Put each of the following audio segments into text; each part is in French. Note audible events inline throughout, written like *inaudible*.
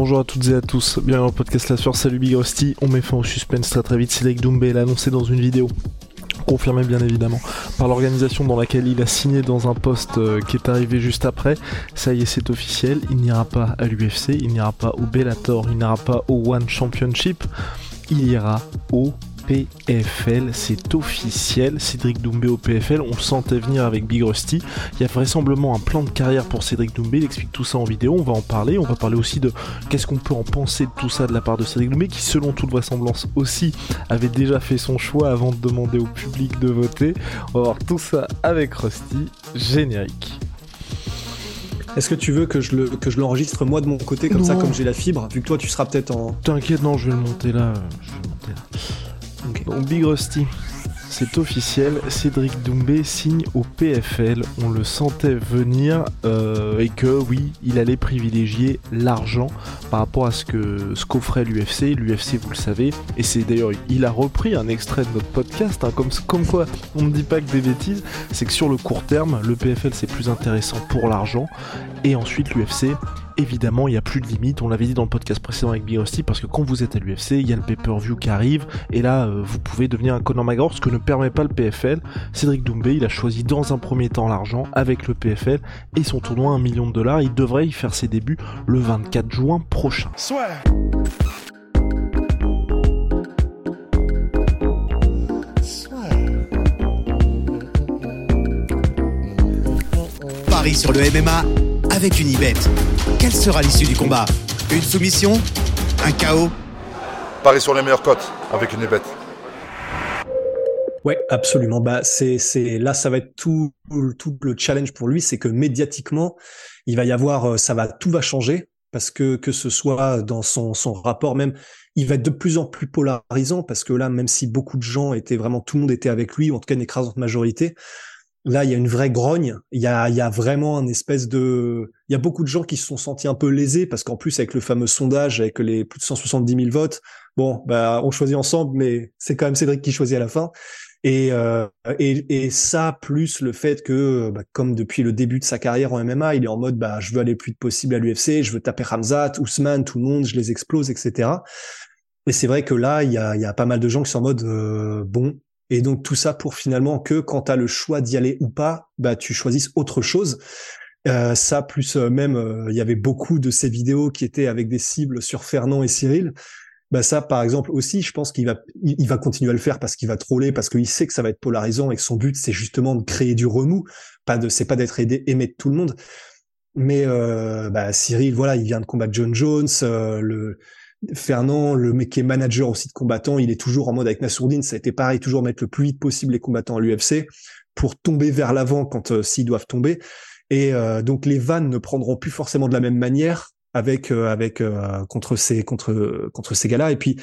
Bonjour à toutes et à tous, bienvenue au podcast La Sueur, salut Big Rusty, on met fin au suspense très très vite, Cédric Doumbé l'a annoncé dans une vidéo confirmé bien évidemment par l'organisation dans laquelle il a signé dans un poste euh, qui est arrivé juste après. Ça y est, c'est officiel. Il n'ira pas à l'UFC, il n'ira pas au Bellator, il n'ira pas au One Championship. Il ira au PFL, c'est officiel. Cédric Doumbé au PFL, on sentait venir avec Big Rusty. Il y a vraisemblablement un plan de carrière pour Cédric Doumbé. Il explique tout ça en vidéo. On va en parler. On va parler aussi de qu'est-ce qu'on peut en penser de tout ça de la part de Cédric Doumbé, qui selon toute vraisemblance aussi avait déjà fait son choix avant de demander au public de voter. On va voir tout ça avec Rusty. Générique. Est-ce que tu veux que je le que je l'enregistre moi de mon côté comme ça comme j'ai la fibre? Vu que toi tu seras peut-être en T'inquiète non je vais le monter là je vais le monter là donc Big Rusty, c'est officiel, Cédric Doumbé signe au PFL, on le sentait venir euh, et que oui, il allait privilégier l'argent par rapport à ce que ce qu'offrait l'UFC. L'UFC, vous le savez, et c'est d'ailleurs, il a repris un extrait de notre podcast, hein, comme, comme quoi on ne dit pas que des bêtises, c'est que sur le court terme, le PFL c'est plus intéressant pour l'argent, et ensuite l'UFC évidemment, il n'y a plus de limite. On l'avait dit dans le podcast précédent avec Big parce que quand vous êtes à l'UFC, il y a le pay-per-view qui arrive, et là, euh, vous pouvez devenir un Conor McGregor, ce que ne permet pas le PFL. Cédric Doumbé, il a choisi dans un premier temps l'argent avec le PFL et son tournoi 1 million de dollars. Il devrait y faire ses débuts le 24 juin prochain. Soit. Paris sur le MMA avec une Ibet. Quelle sera l'issue du combat? Une soumission? Un chaos? Paris sur les meilleures cotes avec une Ibet. Ouais, absolument. Bah, c'est, c'est, là, ça va être tout, tout le challenge pour lui, c'est que médiatiquement, il va y avoir, euh, ça va, tout va changer parce que que ce soit dans son, son rapport même, il va être de plus en plus polarisant parce que là, même si beaucoup de gens étaient vraiment, tout le monde était avec lui, ou en tout cas une écrasante majorité, Là, il y a une vraie grogne. Il y a, il y a vraiment un espèce de. Il y a beaucoup de gens qui se sont sentis un peu lésés parce qu'en plus, avec le fameux sondage, avec les plus de 170 000 votes, bon, bah, on choisit ensemble, mais c'est quand même Cédric qui choisit à la fin. Et, euh, et, et, ça, plus le fait que, bah, comme depuis le début de sa carrière en MMA, il est en mode, bah, je veux aller le plus possible à l'UFC, je veux taper Ramzat, Ousmane, tout le monde, je les explose, etc. Et c'est vrai que là, il y a, y a pas mal de gens qui sont en mode, euh, bon, et donc tout ça pour finalement que quand tu as le choix d'y aller ou pas, bah tu choisisses autre chose. Euh, ça plus euh, même euh, il y avait beaucoup de ces vidéos qui étaient avec des cibles sur Fernand et Cyril. Bah ça par exemple aussi, je pense qu'il va il va continuer à le faire parce qu'il va troller parce qu'il sait que ça va être polarisant et que son but c'est justement de créer du remous, pas de c'est pas d'être aidé aimé de tout le monde. Mais bah, Cyril voilà, il vient de combattre John Jones, le Fernand, le mec qui est manager aussi de combattants, il est toujours en mode avec Nassourdine, ça a été pareil, toujours mettre le plus vite possible les combattants à l'UFC pour tomber vers l'avant quand euh, s'ils doivent tomber. Et euh, donc les vannes ne prendront plus forcément de la même manière avec euh, avec contre ces contre contre ces gars-là. Et puis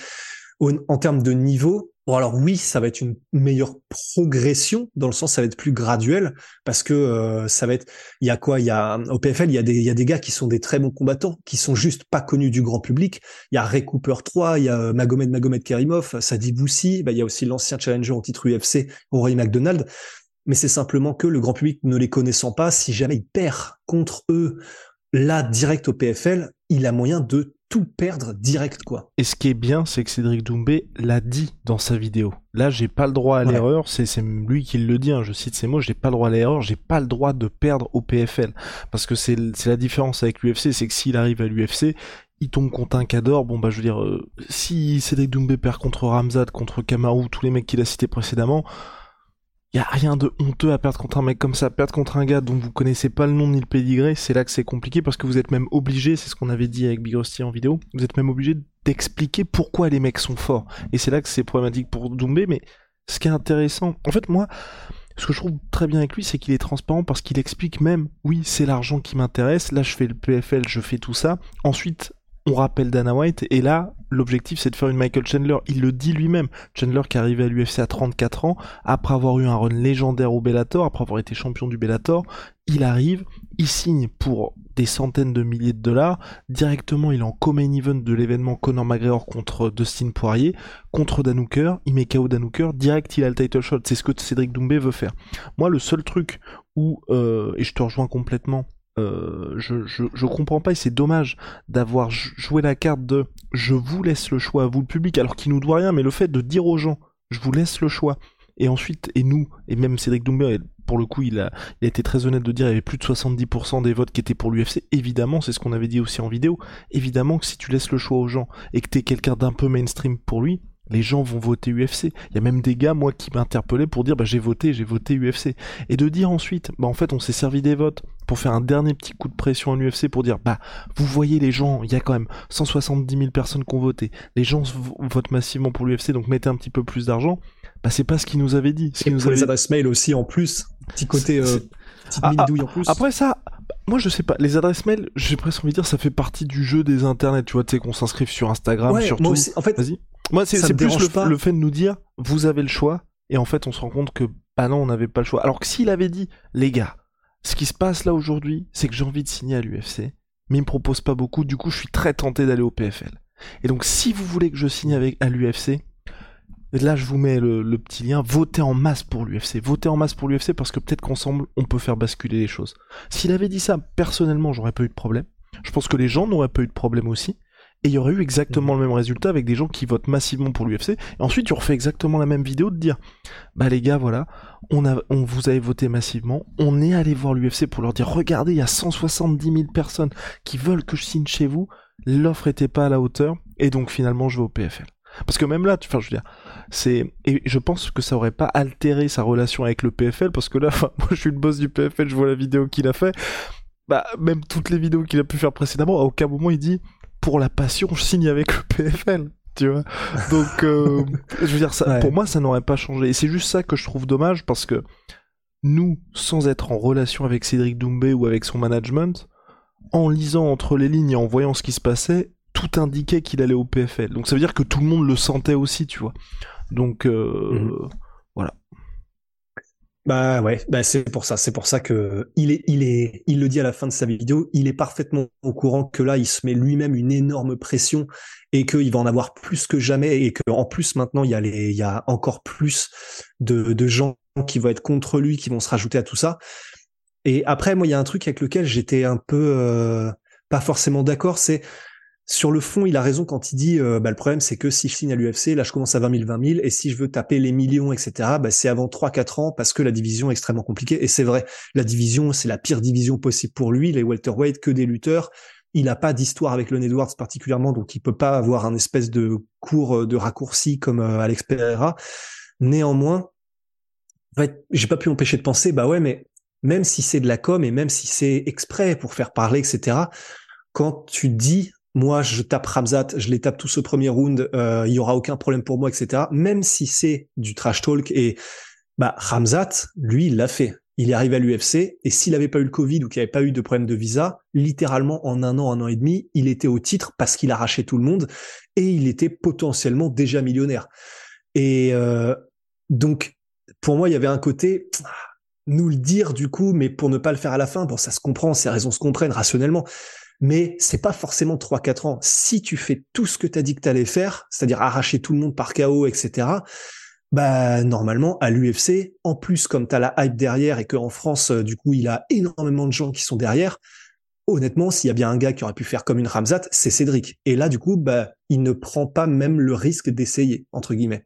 en termes de niveau, Bon alors oui, ça va être une meilleure progression dans le sens ça va être plus graduel parce que euh, ça va être il y a quoi? Il y a au PFL il y a des il y a des gars qui sont des très bons combattants qui sont juste pas connus du grand public. Il y a Ray Cooper 3, il y a Magomed Magomed Karimov, Sadi Boussi, bah il y a aussi l'ancien challenger en titre UFC Rory McDonald. Mais c'est simplement que le grand public ne les connaissant pas, si jamais il perd contre eux là direct au PFL, il a moyen de tout perdre direct quoi. Et ce qui est bien, c'est que Cédric Doumbé l'a dit dans sa vidéo. Là, j'ai pas le droit à l'erreur, c'est lui qui le dit, hein, je cite ces mots, j'ai pas le droit à l'erreur, j'ai pas le droit de perdre au PFL. Parce que c'est la différence avec l'UFC, c'est que s'il arrive à l'UFC, il tombe contre un cador, bon bah je veux dire, euh, si Cédric Doumbé perd contre Ramzat, contre Kamaru, tous les mecs qu'il a cités précédemment, y a rien de honteux à perdre contre un mec comme ça. Perdre contre un gars dont vous connaissez pas le nom ni le pédigré, c'est là que c'est compliqué parce que vous êtes même obligé, c'est ce qu'on avait dit avec Big Rusty en vidéo, vous êtes même obligé d'expliquer pourquoi les mecs sont forts. Et c'est là que c'est problématique pour Doumbé, mais ce qui est intéressant, en fait moi, ce que je trouve très bien avec lui, c'est qu'il est transparent parce qu'il explique même, oui, c'est l'argent qui m'intéresse, là je fais le PFL, je fais tout ça. Ensuite, on rappelle Dana White, et là, l'objectif c'est de faire une Michael Chandler. Il le dit lui-même. Chandler qui est arrivé à l'UFC à 34 ans, après avoir eu un run légendaire au Bellator, après avoir été champion du Bellator, il arrive, il signe pour des centaines de milliers de dollars. Directement, il est en co-main event de l'événement Conor McGregor contre Dustin Poirier, contre Danuker, il met KO Danuker, direct il a le title shot. C'est ce que Cédric Doumbé veut faire. Moi, le seul truc où, euh, et je te rejoins complètement, euh, je, comprends pas et c'est dommage d'avoir joué la carte de je vous laisse le choix à vous le public alors qu'il nous doit rien mais le fait de dire aux gens je vous laisse le choix et ensuite et nous et même Cédric Doumbé pour le coup il a, il a été très honnête de dire il y avait plus de 70% des votes qui étaient pour l'UFC évidemment c'est ce qu'on avait dit aussi en vidéo évidemment que si tu laisses le choix aux gens et que t'es quelqu'un d'un peu mainstream pour lui les gens vont voter UFC. Il y a même des gars, moi, qui m'interpellaient pour dire, bah, j'ai voté, j'ai voté UFC. Et de dire ensuite, bah, en fait, on s'est servi des votes pour faire un dernier petit coup de pression à l'UFC pour dire, bah, vous voyez les gens, il y a quand même 170 000 personnes qui ont voté. Les gens votent massivement pour l'UFC, donc mettez un petit peu plus d'argent. Bah, c'est pas ce qu'ils nous avait dit. Ce qui nous pour les adresses mail aussi, en plus. Petit côté, euh, ah, ah, en plus. Après ça, moi je sais pas, les adresses mail, j'ai presque envie de dire, ça fait partie du jeu des internets, tu vois, tu sais, qu'on s'inscrive sur Instagram, surtout. Moi aussi, en fait, vas-y. Moi, c'est plus le, le, fait de nous dire, vous avez le choix, et en fait, on se rend compte que, bah non, on n'avait pas le choix. Alors que s'il avait dit, les gars, ce qui se passe là aujourd'hui, c'est que j'ai envie de signer à l'UFC, mais il me propose pas beaucoup, du coup, je suis très tenté d'aller au PFL. Et donc, si vous voulez que je signe avec, à l'UFC, là, je vous mets le, le petit lien, votez en masse pour l'UFC. Votez en masse pour l'UFC parce que peut-être qu'ensemble, on peut faire basculer les choses. S'il avait dit ça, personnellement, j'aurais pas eu de problème. Je pense que les gens n'auraient pas eu de problème aussi et il y aurait eu exactement mhm. le même résultat avec des gens qui votent massivement pour l'UFC. Et ensuite, tu refais exactement la même vidéo de dire, bah les gars, voilà, on a, on vous avez voté massivement, on est allé voir l'UFC pour leur dire, regardez, il y a 170 000 personnes qui veulent que je signe chez vous, l'offre était pas à la hauteur, et donc finalement, je vais au PFL. Parce que même là, enfin, je veux dire, c'est, et je pense que ça aurait pas altéré sa relation avec le PFL, parce que là, *laughs* moi, je suis le boss du PFL, je vois la vidéo qu'il a fait, bah, même toutes les vidéos qu'il a pu faire précédemment, à aucun moment il dit, pour la passion, je signe avec le PFL. Tu vois Donc, euh, *laughs* je veux dire, ça, pour moi, ça n'aurait pas changé. Et c'est juste ça que je trouve dommage parce que nous, sans être en relation avec Cédric Doumbé ou avec son management, en lisant entre les lignes et en voyant ce qui se passait, tout indiquait qu'il allait au PFL. Donc ça veut dire que tout le monde le sentait aussi, tu vois. Donc euh, mhm. voilà. Bah ouais, bah c'est pour ça, c'est pour ça que il est, il est, il le dit à la fin de sa vidéo, il est parfaitement au courant que là, il se met lui-même une énorme pression et qu'il va en avoir plus que jamais et qu'en plus maintenant il y a les, il y a encore plus de, de gens qui vont être contre lui, qui vont se rajouter à tout ça. Et après, moi, il y a un truc avec lequel j'étais un peu euh, pas forcément d'accord, c'est sur le fond, il a raison quand il dit euh, bah, le problème c'est que si je signe à l'UFC, là je commence à 20 000, 20 000, et si je veux taper les millions, etc., bah, c'est avant 3-4 ans parce que la division est extrêmement compliquée. Et c'est vrai, la division, c'est la pire division possible pour lui, les welterweight, que des lutteurs. Il n'a pas d'histoire avec le Edwards particulièrement, donc il peut pas avoir un espèce de cours euh, de raccourci comme euh, Alex Pereira. Néanmoins, en fait, j'ai pas pu m'empêcher de penser, bah ouais, mais même si c'est de la com et même si c'est exprès pour faire parler, etc., quand tu dis moi je tape Ramzat, je les tape tout ce premier round, euh, il y aura aucun problème pour moi, etc. Même si c'est du trash talk et bah Ramzat, lui, il l'a fait. Il est arrivé à l'UFC et s'il n'avait pas eu le Covid ou qu'il n'y avait pas eu de problème de visa, littéralement en un an, un an et demi, il était au titre parce qu'il arrachait tout le monde et il était potentiellement déjà millionnaire. Et euh, donc pour moi, il y avait un côté nous le dire du coup, mais pour ne pas le faire à la fin. Bon, ça se comprend, ces raisons se comprennent rationnellement mais c'est pas forcément 3-4 ans. Si tu fais tout ce que tu as dit que tu allais faire, c'est-à-dire arracher tout le monde par KO, etc., bah normalement à l'UFC, en plus comme tu as la hype derrière et qu'en France, euh, du coup, il a énormément de gens qui sont derrière, honnêtement, s'il y a bien un gars qui aurait pu faire comme une Ramzat, c'est Cédric. Et là, du coup, bah, il ne prend pas même le risque d'essayer, entre guillemets.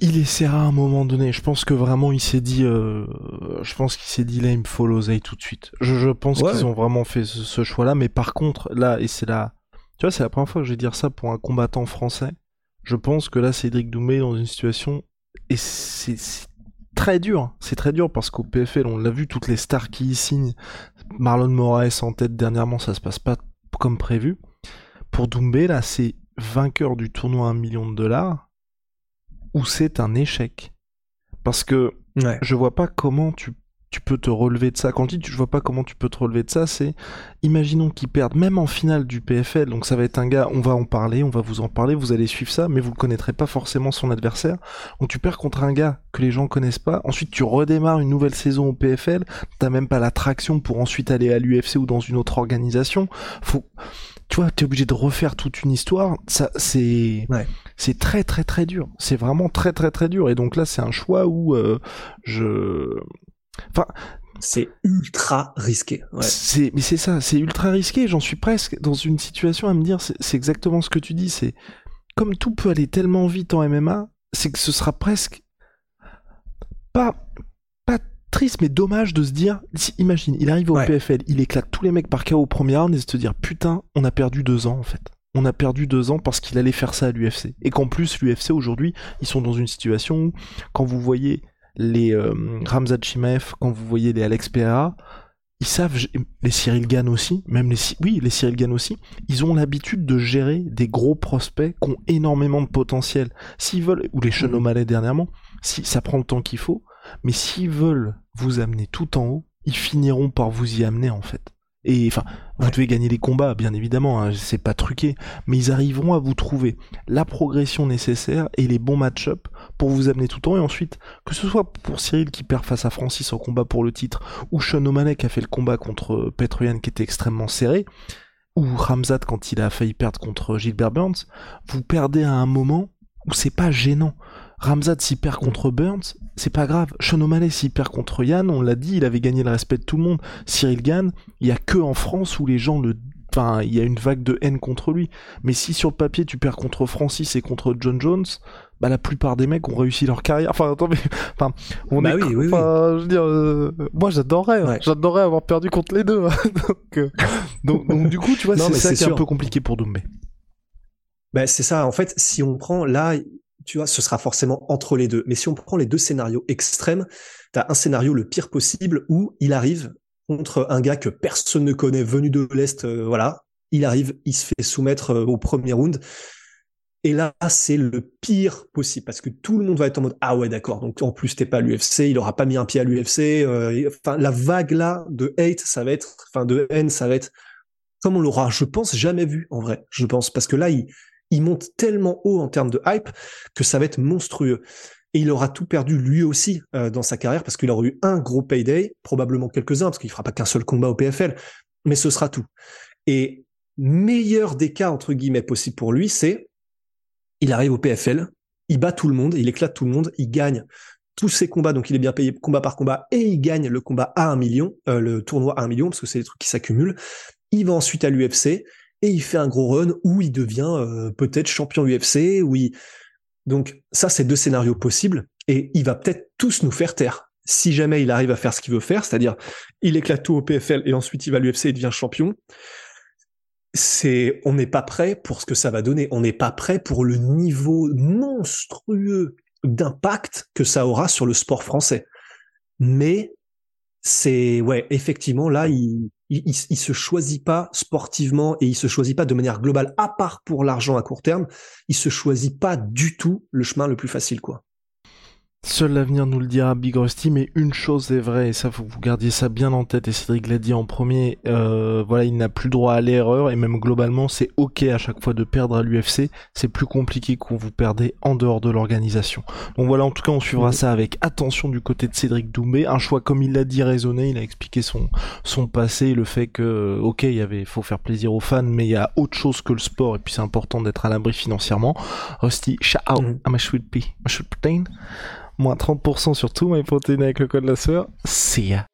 Il essaiera à un moment donné. Je pense que vraiment il s'est dit, euh, je pense qu'il s'est dit là il me faut l'oseille tout de suite. Je, pense qu'ils ont vraiment fait ce, choix-là, mais par contre là et c'est là, tu vois, c'est la première fois que je vais dire ça pour un combattant français. Je pense que là Cédric Doumbé est dans une situation et c'est très dur. C'est très dur parce qu'au PFL on l'a vu toutes les stars qui y signent. Marlon Moraes en tête dernièrement, ça se passe pas comme prévu. Pour Doumbé là c'est vainqueur du tournoi à un million de dollars ou c'est un échec. Parce que je vois pas comment tu, tu, peux te relever de ça. Quand je dis je vois pas comment tu peux te relever de ça, c'est imaginons qu'ils perdent même en finale du PFL. Donc ça va être un gars, on va en parler, on va vous en parler, vous allez suivre ça, mais vous ne connaîtrez pas forcément son adversaire. Donc tu perds contre un gars que les gens connaissent pas. Ensuite tu redémarres une nouvelle saison au PFL. T'as même pas l'attraction pour ensuite aller à l'UFC ou dans une autre organisation. Faut tu vois, t'es obligé de refaire toute une histoire. Ça, c'est, c'est très très très dur. C'est vraiment très très très dur. Et donc là, c'est un choix où euh, je, enfin, c'est ultra risqué. C'est, mais c'est ça, c'est ultra risqué. J'en suis presque dans une situation à me dire, c'est exactement ce que tu dis. C'est comme tout peut aller tellement vite en MMA, c'est que ce sera presque pas triste mais dommage de se dire, imagine, il arrive au PFL, il éclate tous les mecs par KO au premier round et se dire putain, on a perdu deux ans en fait. On a perdu deux ans parce qu'il allait faire ça à l'UFC. Et qu'en plus, l'UFC aujourd'hui, ils sont dans une situation où, quand vous voyez les euh, Ramzat Chimaev, quand vous voyez les Alex Pereira, ils savent, les Cyril Gann aussi, même les, oui, les Cyril Gann aussi, ils ont l'habitude de gérer des gros prospects qui ont énormément de potentiel. S'ils veulent, ou les Sean O'Malley dernièrement, si ça prend le temps qu'il faut, mais s'ils veulent vous amener tout en haut, ils finiront par vous y amener en fait. Et enfin, vous devez gagner les combats, bien évidemment, hein, c'est pas truqué, mais ils arriveront à vous trouver la progression nécessaire et les bons match-up pour vous amener tout en haut. Et ensuite, que ce soit pour Cyril qui perd face à Francis en combat pour le titre, ou Sean O'Malley qui a fait le combat contre Petroyan qui était extrêmement serré, ou Ramzat quand il a failli perdre contre Gilbert Burns, vous perdez à un moment où c'est pas gênant. Ramzat s'y perd contre Burns, c'est pas grave. Sean O'Malley s'y perd contre Yann, on l'a dit, il avait gagné le respect de tout le monde. Cyril Gann, il y a que en France où les gens le enfin, il y a une vague de haine contre lui. Mais si sur le papier tu perds contre Francis et contre John Jones, bah la plupart des mecs ont réussi leur carrière. Enfin, attendez, enfin, on bah est, oui, oui, je veux dire, euh, moi j'adorerais, hein. j'adorerais avoir perdu contre les deux. Hein. *laughs* Euh, donc, donc, du coup, tu vois, c'est ça qui est un peu compliqué pour Doumbé. Bah, c'est ça. En fait, si on prend là, tu vois, ce sera forcément entre les deux. Mais si on prend les deux scénarios extrêmes, tu as un scénario le pire possible où il arrive contre un gars que personne ne connaît, venu de l'Est, euh, voilà, il arrive, il se fait soumettre euh, au premier round. Et là, c'est le pire possible parce que tout le monde va être en mode ah ouais d'accord. Donc en plus t'es pas à l'UFC, il aura pas mis un pied à l'UFC. Euh, enfin la vague là de hate, ça va être, enfin de haine, ça va être comme on l'aura, je pense jamais vu en vrai. Je pense parce que là il il monte tellement haut en termes de hype que ça va être monstrueux. Et il aura tout perdu lui aussi euh, dans sa carrière parce qu'il aura eu un gros payday, probablement quelques-uns, parce qu'il fera pas qu'un seul combat au PFL, mais ce sera tout. Et meilleur des cas, entre guillemets, possible pour lui, c'est il arrive au PFL, il bat tout le monde, il éclate tout le monde, il gagne tous ses combats, donc il est bien payé combat par combat, et il gagne le combat à un million, euh, le tournoi à un million, parce que c'est des trucs qui s'accumulent. Il va ensuite à l'UFC, et il fait un gros run où il devient euh, peut-être champion UFC, oui. Donc ça, c'est deux scénarios possibles, et il va peut-être tous nous faire taire. Si jamais il arrive à faire ce qu'il veut faire, c'est-à-dire il éclate tout au PFL et ensuite il va à l'UFC et devient champion, c'est on n'est pas prêt pour ce que ça va donner. On n'est pas prêt pour le niveau monstrueux d'impact que ça aura sur le sport français. Mais c'est ouais, effectivement là, il, il, il, se choisit pas sportivement et il se choisit pas de manière globale, à part pour l'argent à court terme, il se choisit pas du tout le chemin le plus facile, quoi. Seul l'avenir nous le dira, Big Rusty, mais une chose est vraie, et ça faut que vous gardiez ça bien en tête, et Cédric l'a dit en premier, euh, voilà, il n'a plus droit à l'erreur, et même globalement, c'est ok à chaque fois de perdre à l'UFC, c'est plus compliqué quand vous perdez en dehors de l'organisation. Donc voilà, en tout cas, on suivra ça avec attention du côté de Cédric Doumbé, un choix, comme il l'a dit, raisonné, il a expliqué son, son passé, le fait que, ok, il y avait, faut faire plaisir aux fans, mais il y a autre chose que le sport, et puis c'est important d'être à l'abri financièrement. Rusty, out mm -hmm. Moins 30% sur tout my protéines avec le code la sueur. See ya.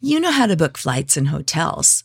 You know how to book flights and hotels.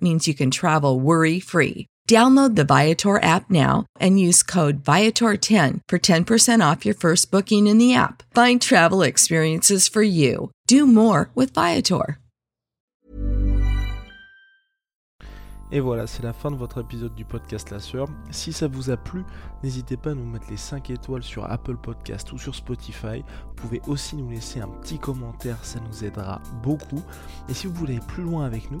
means you can travel worry free. Download the Viator app now and use code Viator10 for 10% off your first booking in the app. Find travel experiences for you. Do more with Viator. Et voilà, c'est la fin de votre épisode du podcast La Sœur. Si ça vous a plu, n'hésitez pas à nous mettre les 5 étoiles sur Apple Podcast ou sur Spotify. Vous pouvez aussi nous laisser un petit commentaire, ça nous aidera beaucoup. Et si vous voulez aller plus loin avec nous,